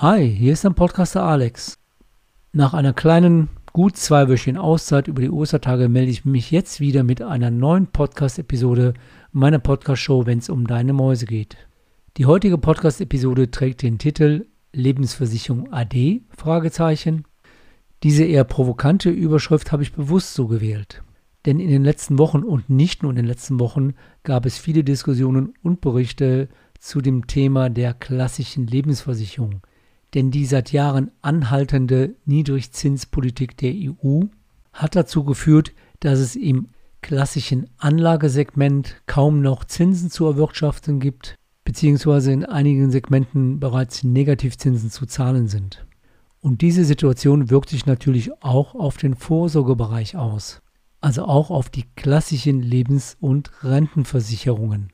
Hi, hier ist dein Podcaster Alex. Nach einer kleinen, gut zweiwöchigen Auszeit über die Ostertage melde ich mich jetzt wieder mit einer neuen Podcast-Episode meiner Podcast-Show, wenn es um deine Mäuse geht. Die heutige Podcast-Episode trägt den Titel Lebensversicherung AD? Diese eher provokante Überschrift habe ich bewusst so gewählt. Denn in den letzten Wochen und nicht nur in den letzten Wochen gab es viele Diskussionen und Berichte zu dem Thema der klassischen Lebensversicherung denn die seit Jahren anhaltende Niedrigzinspolitik der EU hat dazu geführt, dass es im klassischen Anlagesegment kaum noch Zinsen zu erwirtschaften gibt, beziehungsweise in einigen Segmenten bereits Negativzinsen zu zahlen sind. Und diese Situation wirkt sich natürlich auch auf den Vorsorgebereich aus, also auch auf die klassischen Lebens- und Rentenversicherungen.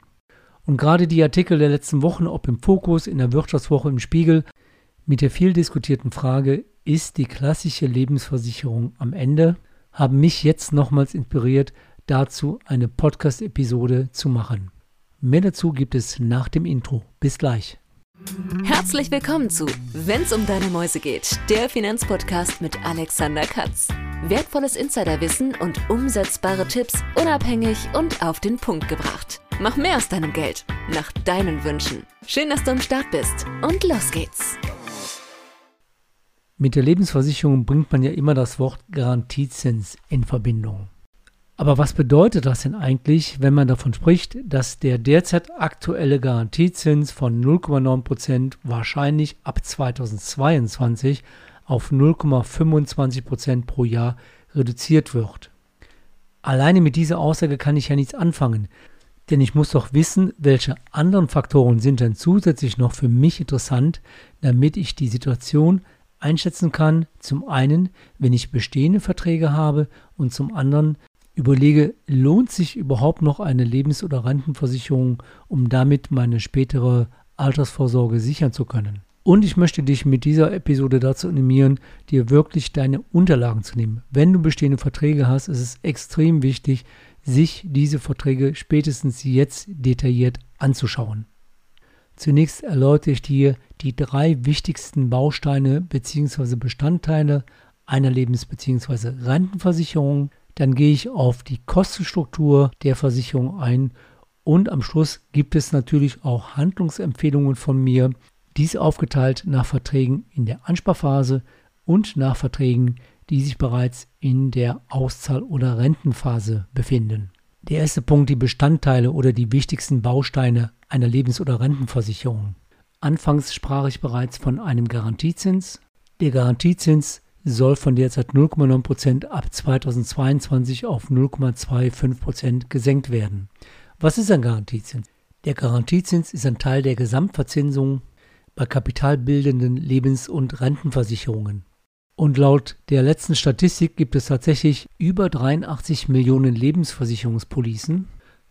Und gerade die Artikel der letzten Wochen, ob im Fokus, in der Wirtschaftswoche, im Spiegel, mit der viel diskutierten Frage, ist die klassische Lebensversicherung am Ende, haben mich jetzt nochmals inspiriert, dazu eine Podcast-Episode zu machen. Mehr dazu gibt es nach dem Intro. Bis gleich. Herzlich willkommen zu Wenn's um deine Mäuse geht, der Finanzpodcast mit Alexander Katz. Wertvolles Insiderwissen und umsetzbare Tipps unabhängig und auf den Punkt gebracht. Mach mehr aus deinem Geld, nach deinen Wünschen. Schön, dass du am Start bist und los geht's. Mit der Lebensversicherung bringt man ja immer das Wort Garantiezins in Verbindung. Aber was bedeutet das denn eigentlich, wenn man davon spricht, dass der derzeit aktuelle Garantiezins von 0,9% wahrscheinlich ab 2022 auf 0,25% pro Jahr reduziert wird? Alleine mit dieser Aussage kann ich ja nichts anfangen, denn ich muss doch wissen, welche anderen Faktoren sind denn zusätzlich noch für mich interessant, damit ich die Situation einschätzen kann, zum einen, wenn ich bestehende Verträge habe und zum anderen überlege, lohnt sich überhaupt noch eine Lebens- oder Rentenversicherung, um damit meine spätere Altersvorsorge sichern zu können. Und ich möchte dich mit dieser Episode dazu animieren, dir wirklich deine Unterlagen zu nehmen. Wenn du bestehende Verträge hast, ist es extrem wichtig, sich diese Verträge spätestens jetzt detailliert anzuschauen. Zunächst erläutere ich dir die drei wichtigsten Bausteine bzw. Bestandteile einer Lebens- bzw. Rentenversicherung. Dann gehe ich auf die Kostenstruktur der Versicherung ein und am Schluss gibt es natürlich auch Handlungsempfehlungen von mir, dies aufgeteilt nach Verträgen in der Ansparphase und nach Verträgen, die sich bereits in der Auszahl- oder Rentenphase befinden. Der erste Punkt, die Bestandteile oder die wichtigsten Bausteine einer Lebens- oder Rentenversicherung. Anfangs sprach ich bereits von einem Garantiezins. Der Garantiezins soll von derzeit 0,9% ab 2022 auf 0,25% gesenkt werden. Was ist ein Garantiezins? Der Garantiezins ist ein Teil der Gesamtverzinsung bei kapitalbildenden Lebens- und Rentenversicherungen. Und laut der letzten Statistik gibt es tatsächlich über 83 Millionen Lebensversicherungspolicen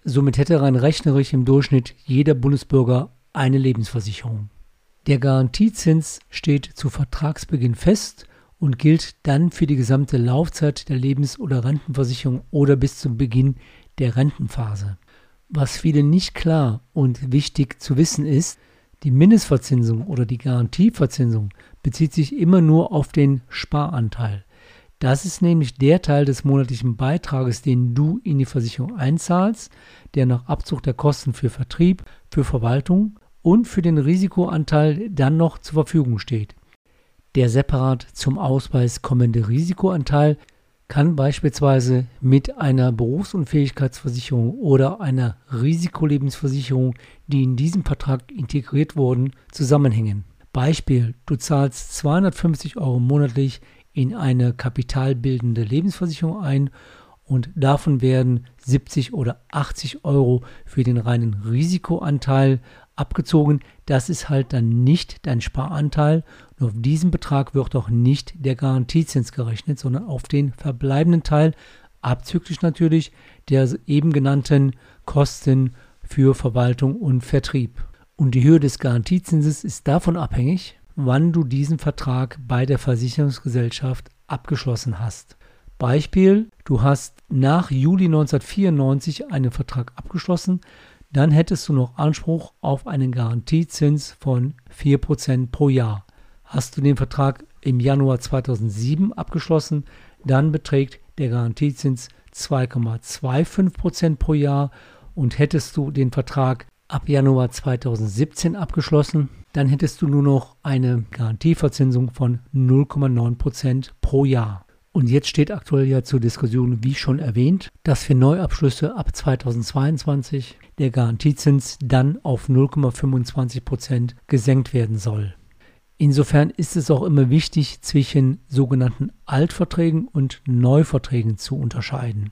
Somit hätte rein rechnerisch im Durchschnitt jeder Bundesbürger eine Lebensversicherung. Der Garantiezins steht zu Vertragsbeginn fest und gilt dann für die gesamte Laufzeit der Lebens- oder Rentenversicherung oder bis zum Beginn der Rentenphase. Was vielen nicht klar und wichtig zu wissen ist, die Mindestverzinsung oder die Garantieverzinsung bezieht sich immer nur auf den Sparanteil. Das ist nämlich der Teil des monatlichen Beitrages, den du in die Versicherung einzahlst, der nach Abzug der Kosten für Vertrieb, für Verwaltung und für den Risikoanteil dann noch zur Verfügung steht. Der separat zum Ausweis kommende Risikoanteil kann beispielsweise mit einer Berufsunfähigkeitsversicherung oder einer Risikolebensversicherung, die in diesem Vertrag integriert wurden, zusammenhängen. Beispiel, du zahlst 250 Euro monatlich in eine kapitalbildende Lebensversicherung ein und davon werden 70 oder 80 Euro für den reinen Risikoanteil abgezogen. Das ist halt dann nicht dein Sparanteil. Und auf diesen Betrag wird auch nicht der Garantiezins gerechnet, sondern auf den verbleibenden Teil, abzüglich natürlich der eben genannten Kosten für Verwaltung und Vertrieb. Und die Höhe des Garantiezinses ist davon abhängig, wann du diesen Vertrag bei der Versicherungsgesellschaft abgeschlossen hast. Beispiel, du hast nach Juli 1994 einen Vertrag abgeschlossen, dann hättest du noch Anspruch auf einen Garantiezins von 4% pro Jahr. Hast du den Vertrag im Januar 2007 abgeschlossen, dann beträgt der Garantiezins 2,25% pro Jahr und hättest du den Vertrag ab Januar 2017 abgeschlossen, dann hättest du nur noch eine Garantieverzinsung von 0,9% pro Jahr. Und jetzt steht aktuell ja zur Diskussion, wie schon erwähnt, dass für Neuabschlüsse ab 2022 der Garantiezins dann auf 0,25% gesenkt werden soll. Insofern ist es auch immer wichtig, zwischen sogenannten Altverträgen und Neuverträgen zu unterscheiden.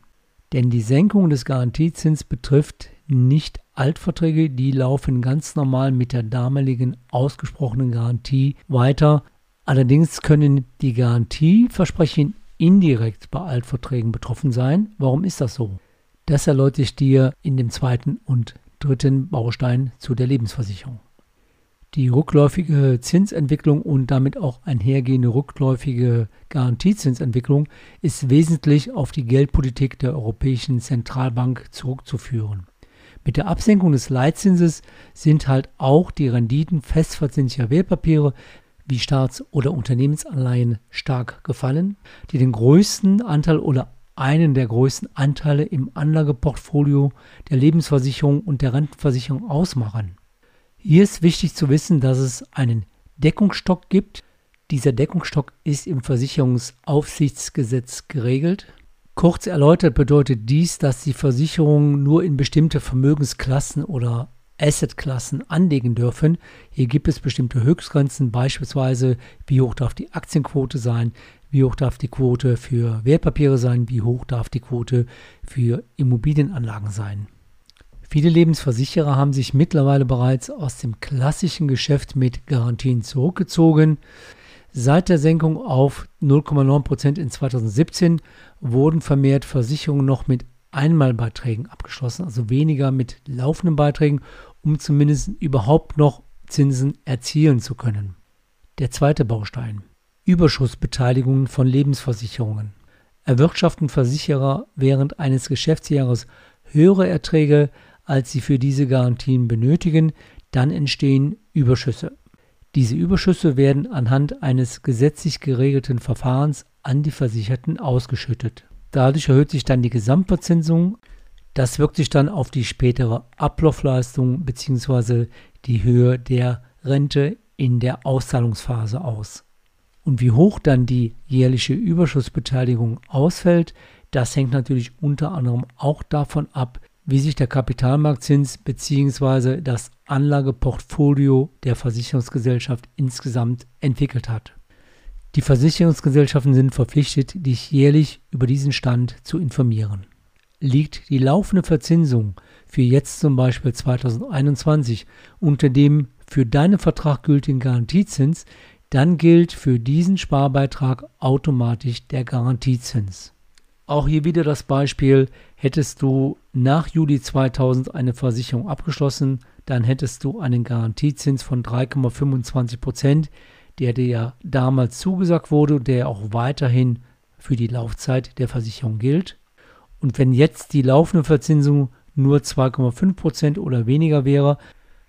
Denn die Senkung des Garantiezins betrifft nicht Altverträge, die laufen ganz normal mit der damaligen ausgesprochenen Garantie weiter. Allerdings können die Garantieversprechen indirekt bei Altverträgen betroffen sein. Warum ist das so? Das erläutere ich dir in dem zweiten und dritten Baustein zu der Lebensversicherung. Die rückläufige Zinsentwicklung und damit auch einhergehende rückläufige Garantiezinsentwicklung ist wesentlich auf die Geldpolitik der Europäischen Zentralbank zurückzuführen. Mit der Absenkung des Leitzinses sind halt auch die Renditen festverzinslicher Wertpapiere wie Staats- oder Unternehmensanleihen stark gefallen, die den größten Anteil oder einen der größten Anteile im Anlageportfolio der Lebensversicherung und der Rentenversicherung ausmachen. Hier ist wichtig zu wissen, dass es einen Deckungsstock gibt. Dieser Deckungsstock ist im Versicherungsaufsichtsgesetz geregelt. Kurz erläutert bedeutet dies, dass die Versicherungen nur in bestimmte Vermögensklassen oder Assetklassen anlegen dürfen. Hier gibt es bestimmte Höchstgrenzen, beispielsweise wie hoch darf die Aktienquote sein, wie hoch darf die Quote für Wertpapiere sein, wie hoch darf die Quote für Immobilienanlagen sein. Viele Lebensversicherer haben sich mittlerweile bereits aus dem klassischen Geschäft mit Garantien zurückgezogen. Seit der Senkung auf 0,9% in 2017 wurden vermehrt Versicherungen noch mit Einmalbeiträgen abgeschlossen, also weniger mit laufenden Beiträgen, um zumindest überhaupt noch Zinsen erzielen zu können. Der zweite Baustein. Überschussbeteiligungen von Lebensversicherungen. Erwirtschaften Versicherer während eines Geschäftsjahres höhere Erträge als sie für diese Garantien benötigen, dann entstehen Überschüsse. Diese Überschüsse werden anhand eines gesetzlich geregelten Verfahrens an die Versicherten ausgeschüttet. Dadurch erhöht sich dann die Gesamtverzinsung. Das wirkt sich dann auf die spätere Ablaufleistung bzw. die Höhe der Rente in der Auszahlungsphase aus. Und wie hoch dann die jährliche Überschussbeteiligung ausfällt, das hängt natürlich unter anderem auch davon ab, wie sich der Kapitalmarktzins bzw. das Anlageportfolio der Versicherungsgesellschaft insgesamt entwickelt hat. Die Versicherungsgesellschaften sind verpflichtet, dich jährlich über diesen Stand zu informieren. Liegt die laufende Verzinsung für jetzt zum Beispiel 2021 unter dem für deinen Vertrag gültigen Garantiezins, dann gilt für diesen Sparbeitrag automatisch der Garantiezins. Auch hier wieder das Beispiel, hättest du nach Juli 2000 eine Versicherung abgeschlossen, dann hättest du einen Garantiezins von 3,25 Prozent, der dir ja damals zugesagt wurde, der auch weiterhin für die Laufzeit der Versicherung gilt. Und wenn jetzt die laufende Verzinsung nur 2,5 Prozent oder weniger wäre,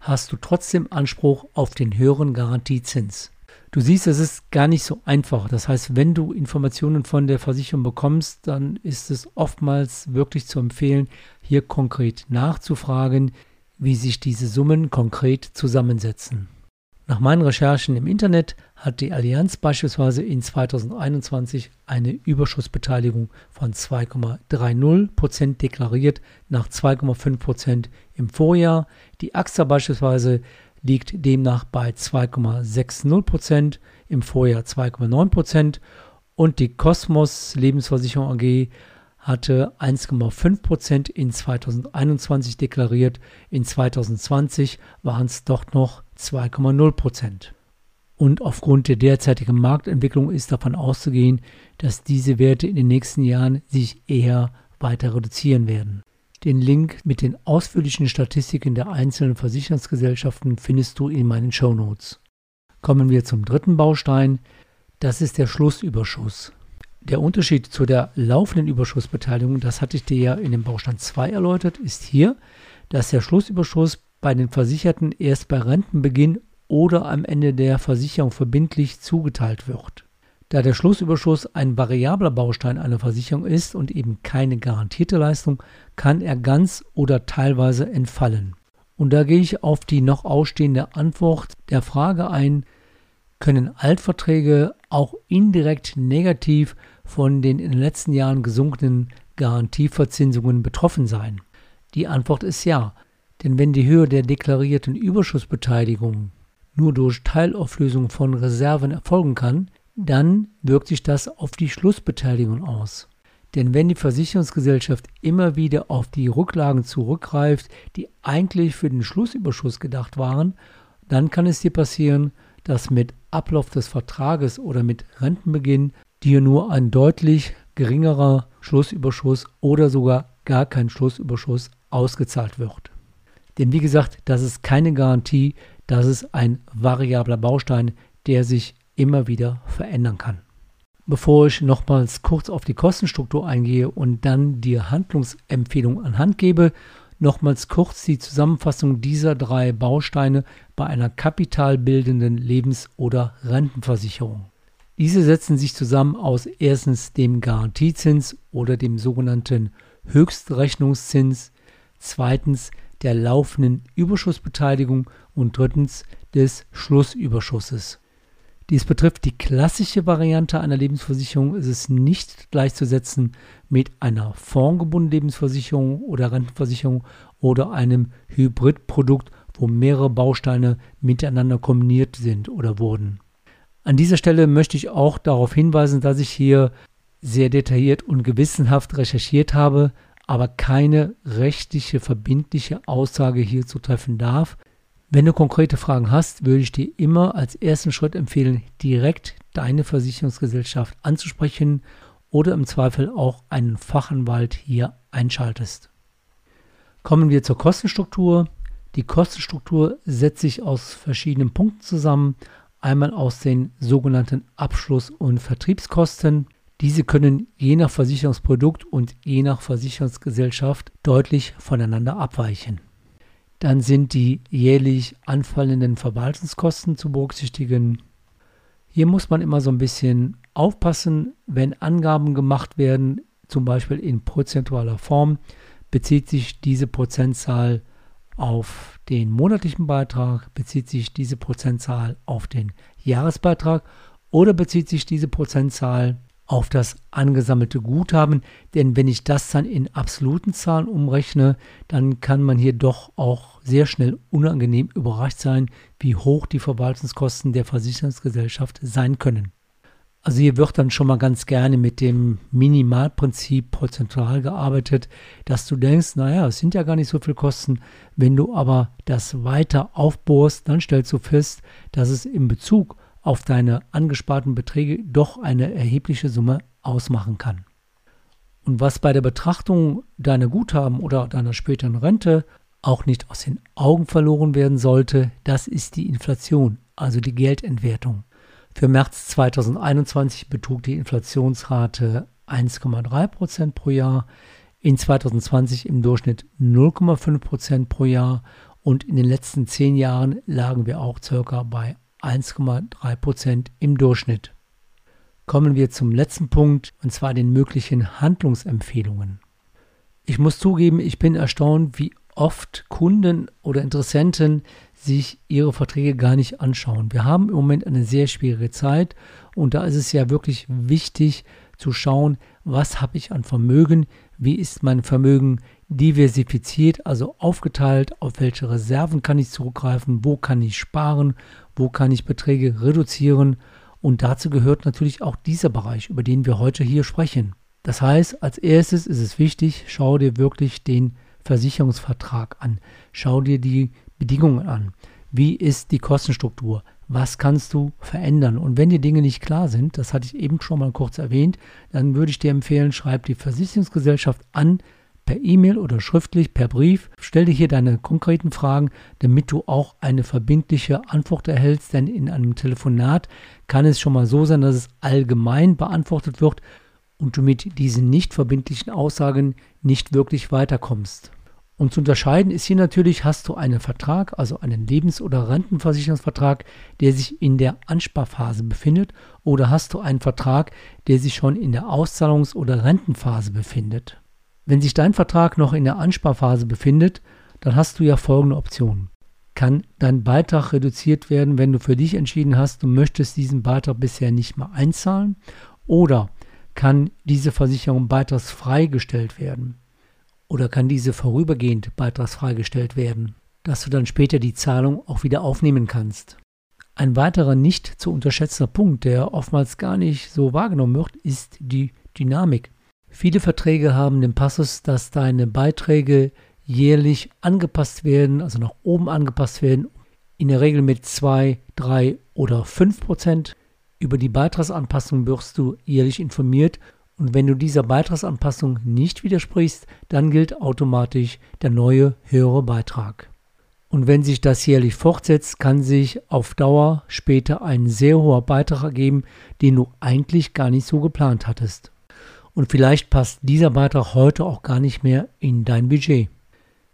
hast du trotzdem Anspruch auf den höheren Garantiezins. Du siehst, es ist gar nicht so einfach. Das heißt, wenn du Informationen von der Versicherung bekommst, dann ist es oftmals wirklich zu empfehlen, hier konkret nachzufragen, wie sich diese Summen konkret zusammensetzen. Nach meinen Recherchen im Internet hat die Allianz beispielsweise in 2021 eine Überschussbeteiligung von 2,30% deklariert, nach 2,5% im Vorjahr. Die AXA beispielsweise liegt demnach bei 2,60 Prozent, im Vorjahr 2,9 Prozent und die Cosmos Lebensversicherung AG hatte 1,5 Prozent in 2021 deklariert, in 2020 waren es doch noch 2,0 Prozent. Und aufgrund der derzeitigen Marktentwicklung ist davon auszugehen, dass diese Werte in den nächsten Jahren sich eher weiter reduzieren werden. Den Link mit den ausführlichen Statistiken der einzelnen Versicherungsgesellschaften findest du in meinen Show Notes. Kommen wir zum dritten Baustein. Das ist der Schlussüberschuss. Der Unterschied zu der laufenden Überschussbeteiligung, das hatte ich dir ja in dem Baustein 2 erläutert, ist hier, dass der Schlussüberschuss bei den Versicherten erst bei Rentenbeginn oder am Ende der Versicherung verbindlich zugeteilt wird. Da der Schlussüberschuss ein variabler Baustein einer Versicherung ist und eben keine garantierte Leistung, kann er ganz oder teilweise entfallen. Und da gehe ich auf die noch ausstehende Antwort der Frage ein, können Altverträge auch indirekt negativ von den in den letzten Jahren gesunkenen Garantieverzinsungen betroffen sein? Die Antwort ist ja, denn wenn die Höhe der deklarierten Überschussbeteiligung nur durch Teilauflösung von Reserven erfolgen kann, dann wirkt sich das auf die Schlussbeteiligung aus. Denn wenn die Versicherungsgesellschaft immer wieder auf die Rücklagen zurückgreift, die eigentlich für den Schlussüberschuss gedacht waren, dann kann es dir passieren, dass mit Ablauf des Vertrages oder mit Rentenbeginn dir nur ein deutlich geringerer Schlussüberschuss oder sogar gar kein Schlussüberschuss ausgezahlt wird. Denn wie gesagt, das ist keine Garantie, das ist ein variabler Baustein, der sich immer wieder verändern kann. Bevor ich nochmals kurz auf die Kostenstruktur eingehe und dann die Handlungsempfehlung anhand gebe, nochmals kurz die Zusammenfassung dieser drei Bausteine bei einer kapitalbildenden Lebens- oder Rentenversicherung. Diese setzen sich zusammen aus erstens dem Garantiezins oder dem sogenannten Höchstrechnungszins, zweitens der laufenden Überschussbeteiligung und drittens des Schlussüberschusses. Dies betrifft die klassische Variante einer Lebensversicherung, ist es nicht gleichzusetzen mit einer fondgebundenen Lebensversicherung oder Rentenversicherung oder einem Hybridprodukt, wo mehrere Bausteine miteinander kombiniert sind oder wurden. An dieser Stelle möchte ich auch darauf hinweisen, dass ich hier sehr detailliert und gewissenhaft recherchiert habe, aber keine rechtliche verbindliche Aussage hierzu treffen darf. Wenn du konkrete Fragen hast, würde ich dir immer als ersten Schritt empfehlen, direkt deine Versicherungsgesellschaft anzusprechen oder im Zweifel auch einen Fachanwalt hier einschaltest. Kommen wir zur Kostenstruktur. Die Kostenstruktur setzt sich aus verschiedenen Punkten zusammen. Einmal aus den sogenannten Abschluss- und Vertriebskosten. Diese können je nach Versicherungsprodukt und je nach Versicherungsgesellschaft deutlich voneinander abweichen. Dann sind die jährlich anfallenden Verwaltungskosten zu berücksichtigen. Hier muss man immer so ein bisschen aufpassen, wenn Angaben gemacht werden, zum Beispiel in prozentualer Form, bezieht sich diese Prozentzahl auf den monatlichen Beitrag, bezieht sich diese Prozentzahl auf den Jahresbeitrag oder bezieht sich diese Prozentzahl auf das angesammelte Guthaben. Denn wenn ich das dann in absoluten Zahlen umrechne, dann kann man hier doch auch sehr schnell unangenehm überrascht sein, wie hoch die Verwaltungskosten der Versicherungsgesellschaft sein können. Also hier wird dann schon mal ganz gerne mit dem Minimalprinzip prozentual gearbeitet, dass du denkst, naja, es sind ja gar nicht so viele Kosten. Wenn du aber das weiter aufbohrst, dann stellst du fest, dass es in Bezug auf deine angesparten Beträge doch eine erhebliche Summe ausmachen kann. Und was bei der Betrachtung deiner Guthaben oder deiner späteren Rente auch nicht aus den Augen verloren werden sollte, das ist die Inflation, also die Geldentwertung. Für März 2021 betrug die Inflationsrate 1,3% pro Jahr, in 2020 im Durchschnitt 0,5% pro Jahr und in den letzten zehn Jahren lagen wir auch circa bei 1,3 Prozent im Durchschnitt. Kommen wir zum letzten Punkt, und zwar den möglichen Handlungsempfehlungen. Ich muss zugeben, ich bin erstaunt, wie oft Kunden oder Interessenten sich ihre Verträge gar nicht anschauen. Wir haben im Moment eine sehr schwierige Zeit und da ist es ja wirklich wichtig zu schauen, was habe ich an Vermögen, wie ist mein Vermögen diversifiziert, also aufgeteilt, auf welche Reserven kann ich zurückgreifen, wo kann ich sparen, wo kann ich Beträge reduzieren und dazu gehört natürlich auch dieser Bereich, über den wir heute hier sprechen. Das heißt, als erstes ist es wichtig, schau dir wirklich den Versicherungsvertrag an, schau dir die Bedingungen an. Wie ist die Kostenstruktur? Was kannst du verändern? Und wenn die Dinge nicht klar sind, das hatte ich eben schon mal kurz erwähnt, dann würde ich dir empfehlen, schreib die Versicherungsgesellschaft an, per E-Mail oder schriftlich, per Brief. Stell dir hier deine konkreten Fragen, damit du auch eine verbindliche Antwort erhältst, denn in einem Telefonat kann es schon mal so sein, dass es allgemein beantwortet wird und du mit diesen nicht verbindlichen Aussagen nicht wirklich weiterkommst. Und zu unterscheiden ist hier natürlich, hast du einen Vertrag, also einen Lebens- oder Rentenversicherungsvertrag, der sich in der Ansparphase befindet, oder hast du einen Vertrag, der sich schon in der Auszahlungs- oder Rentenphase befindet. Wenn sich dein Vertrag noch in der Ansparphase befindet, dann hast du ja folgende Optionen. Kann dein Beitrag reduziert werden, wenn du für dich entschieden hast, du möchtest diesen Beitrag bisher nicht mehr einzahlen? Oder kann diese Versicherung beitragsfrei gestellt werden? oder kann diese vorübergehend beitragsfrei gestellt werden, dass du dann später die Zahlung auch wieder aufnehmen kannst. Ein weiterer nicht zu unterschätzender Punkt, der oftmals gar nicht so wahrgenommen wird, ist die Dynamik. Viele Verträge haben den Passus, dass deine Beiträge jährlich angepasst werden, also nach oben angepasst werden, in der Regel mit 2, 3 oder 5 Prozent. Über die Beitragsanpassung wirst du jährlich informiert und wenn du dieser Beitragsanpassung nicht widersprichst, dann gilt automatisch der neue höhere Beitrag. Und wenn sich das jährlich fortsetzt, kann sich auf Dauer später ein sehr hoher Beitrag ergeben, den du eigentlich gar nicht so geplant hattest. Und vielleicht passt dieser Beitrag heute auch gar nicht mehr in dein Budget.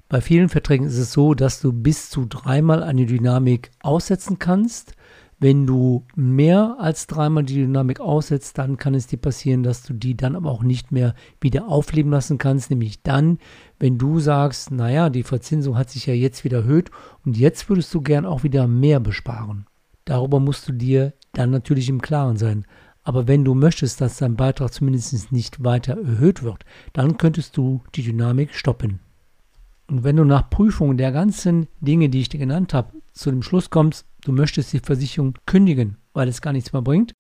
Bei vielen Verträgen ist es so, dass du bis zu dreimal eine Dynamik aussetzen kannst. Wenn du mehr als dreimal die Dynamik aussetzt, dann kann es dir passieren, dass du die dann aber auch nicht mehr wieder aufleben lassen kannst. Nämlich dann, wenn du sagst, naja, die Verzinsung hat sich ja jetzt wieder erhöht und jetzt würdest du gern auch wieder mehr besparen. Darüber musst du dir dann natürlich im Klaren sein. Aber wenn du möchtest, dass dein Beitrag zumindest nicht weiter erhöht wird, dann könntest du die Dynamik stoppen. Und wenn du nach Prüfung der ganzen Dinge, die ich dir genannt habe, zu dem Schluss kommst, du möchtest die Versicherung kündigen, weil es gar nichts mehr bringt,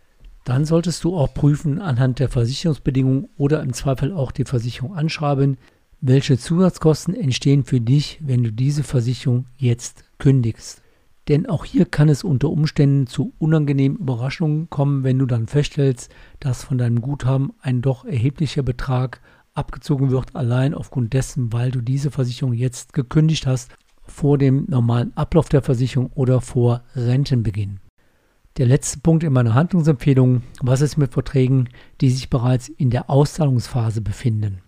dann solltest du auch prüfen anhand der Versicherungsbedingungen oder im Zweifel auch die Versicherung anschreiben, welche Zusatzkosten entstehen für dich, wenn du diese Versicherung jetzt kündigst. Denn auch hier kann es unter Umständen zu unangenehmen Überraschungen kommen, wenn du dann feststellst, dass von deinem Guthaben ein doch erheblicher Betrag abgezogen wird, allein aufgrund dessen, weil du diese Versicherung jetzt gekündigt hast vor dem normalen Ablauf der Versicherung oder vor Rentenbeginn. Der letzte Punkt in meiner Handlungsempfehlung, was ist mit Verträgen, die sich bereits in der Auszahlungsphase befinden?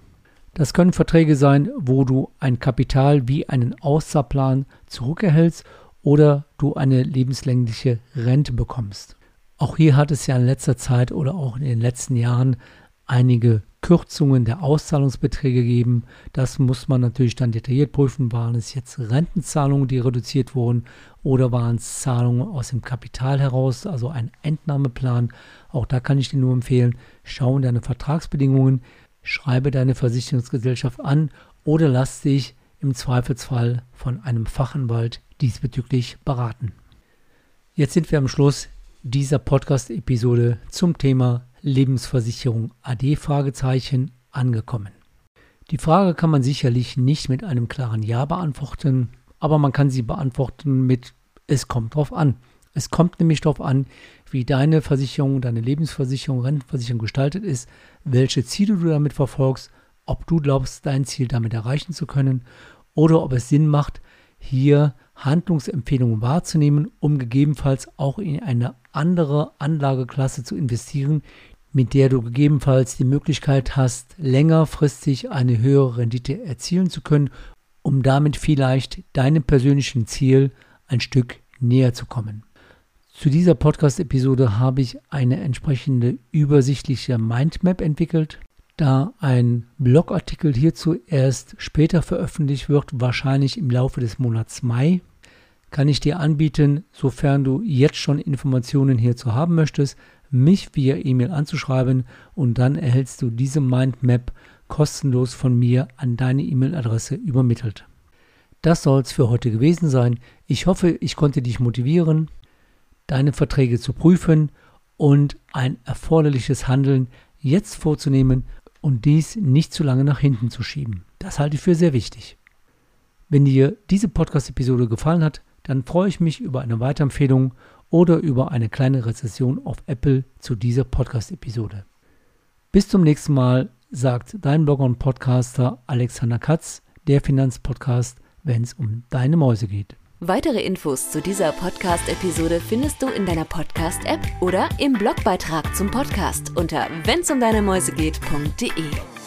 Das können Verträge sein, wo du ein Kapital wie einen Auszahlplan zurückerhältst oder du eine lebenslängliche Rente bekommst. Auch hier hat es ja in letzter Zeit oder auch in den letzten Jahren einige Kürzungen der Auszahlungsbeträge geben. Das muss man natürlich dann detailliert prüfen. Waren es jetzt Rentenzahlungen, die reduziert wurden oder waren es Zahlungen aus dem Kapital heraus, also ein Entnahmeplan? Auch da kann ich dir nur empfehlen, schau in deine Vertragsbedingungen, schreibe deine Versicherungsgesellschaft an oder lass dich im Zweifelsfall von einem Fachanwalt diesbezüglich beraten. Jetzt sind wir am Schluss dieser Podcast-Episode zum Thema Lebensversicherung AD Fragezeichen angekommen. Die Frage kann man sicherlich nicht mit einem klaren Ja beantworten, aber man kann sie beantworten mit es kommt drauf an. Es kommt nämlich darauf an, wie deine Versicherung, deine Lebensversicherung, Rentenversicherung gestaltet ist, welche Ziele du damit verfolgst, ob du glaubst, dein Ziel damit erreichen zu können oder ob es Sinn macht, hier Handlungsempfehlungen wahrzunehmen, um gegebenenfalls auch in eine andere Anlageklasse zu investieren, mit der du gegebenenfalls die Möglichkeit hast, längerfristig eine höhere Rendite erzielen zu können, um damit vielleicht deinem persönlichen Ziel ein Stück näher zu kommen. Zu dieser Podcast-Episode habe ich eine entsprechende übersichtliche Mindmap entwickelt. Da ein Blogartikel hierzu erst später veröffentlicht wird, wahrscheinlich im Laufe des Monats Mai, kann ich dir anbieten, sofern du jetzt schon Informationen hierzu haben möchtest, mich via E-Mail anzuschreiben und dann erhältst du diese Mindmap kostenlos von mir an deine E-Mail-Adresse übermittelt. Das soll es für heute gewesen sein. Ich hoffe, ich konnte dich motivieren, deine Verträge zu prüfen und ein erforderliches Handeln jetzt vorzunehmen und dies nicht zu lange nach hinten zu schieben. Das halte ich für sehr wichtig. Wenn dir diese Podcast-Episode gefallen hat, dann freue ich mich über eine Weiterempfehlung oder über eine kleine Rezession auf Apple zu dieser Podcast-Episode. Bis zum nächsten Mal, sagt dein Blogger und Podcaster Alexander Katz, der Finanzpodcast, wenn es um deine Mäuse geht. Weitere Infos zu dieser Podcast-Episode findest du in deiner Podcast-App oder im Blogbeitrag zum Podcast unter wennsumdeinemäusegeht.de.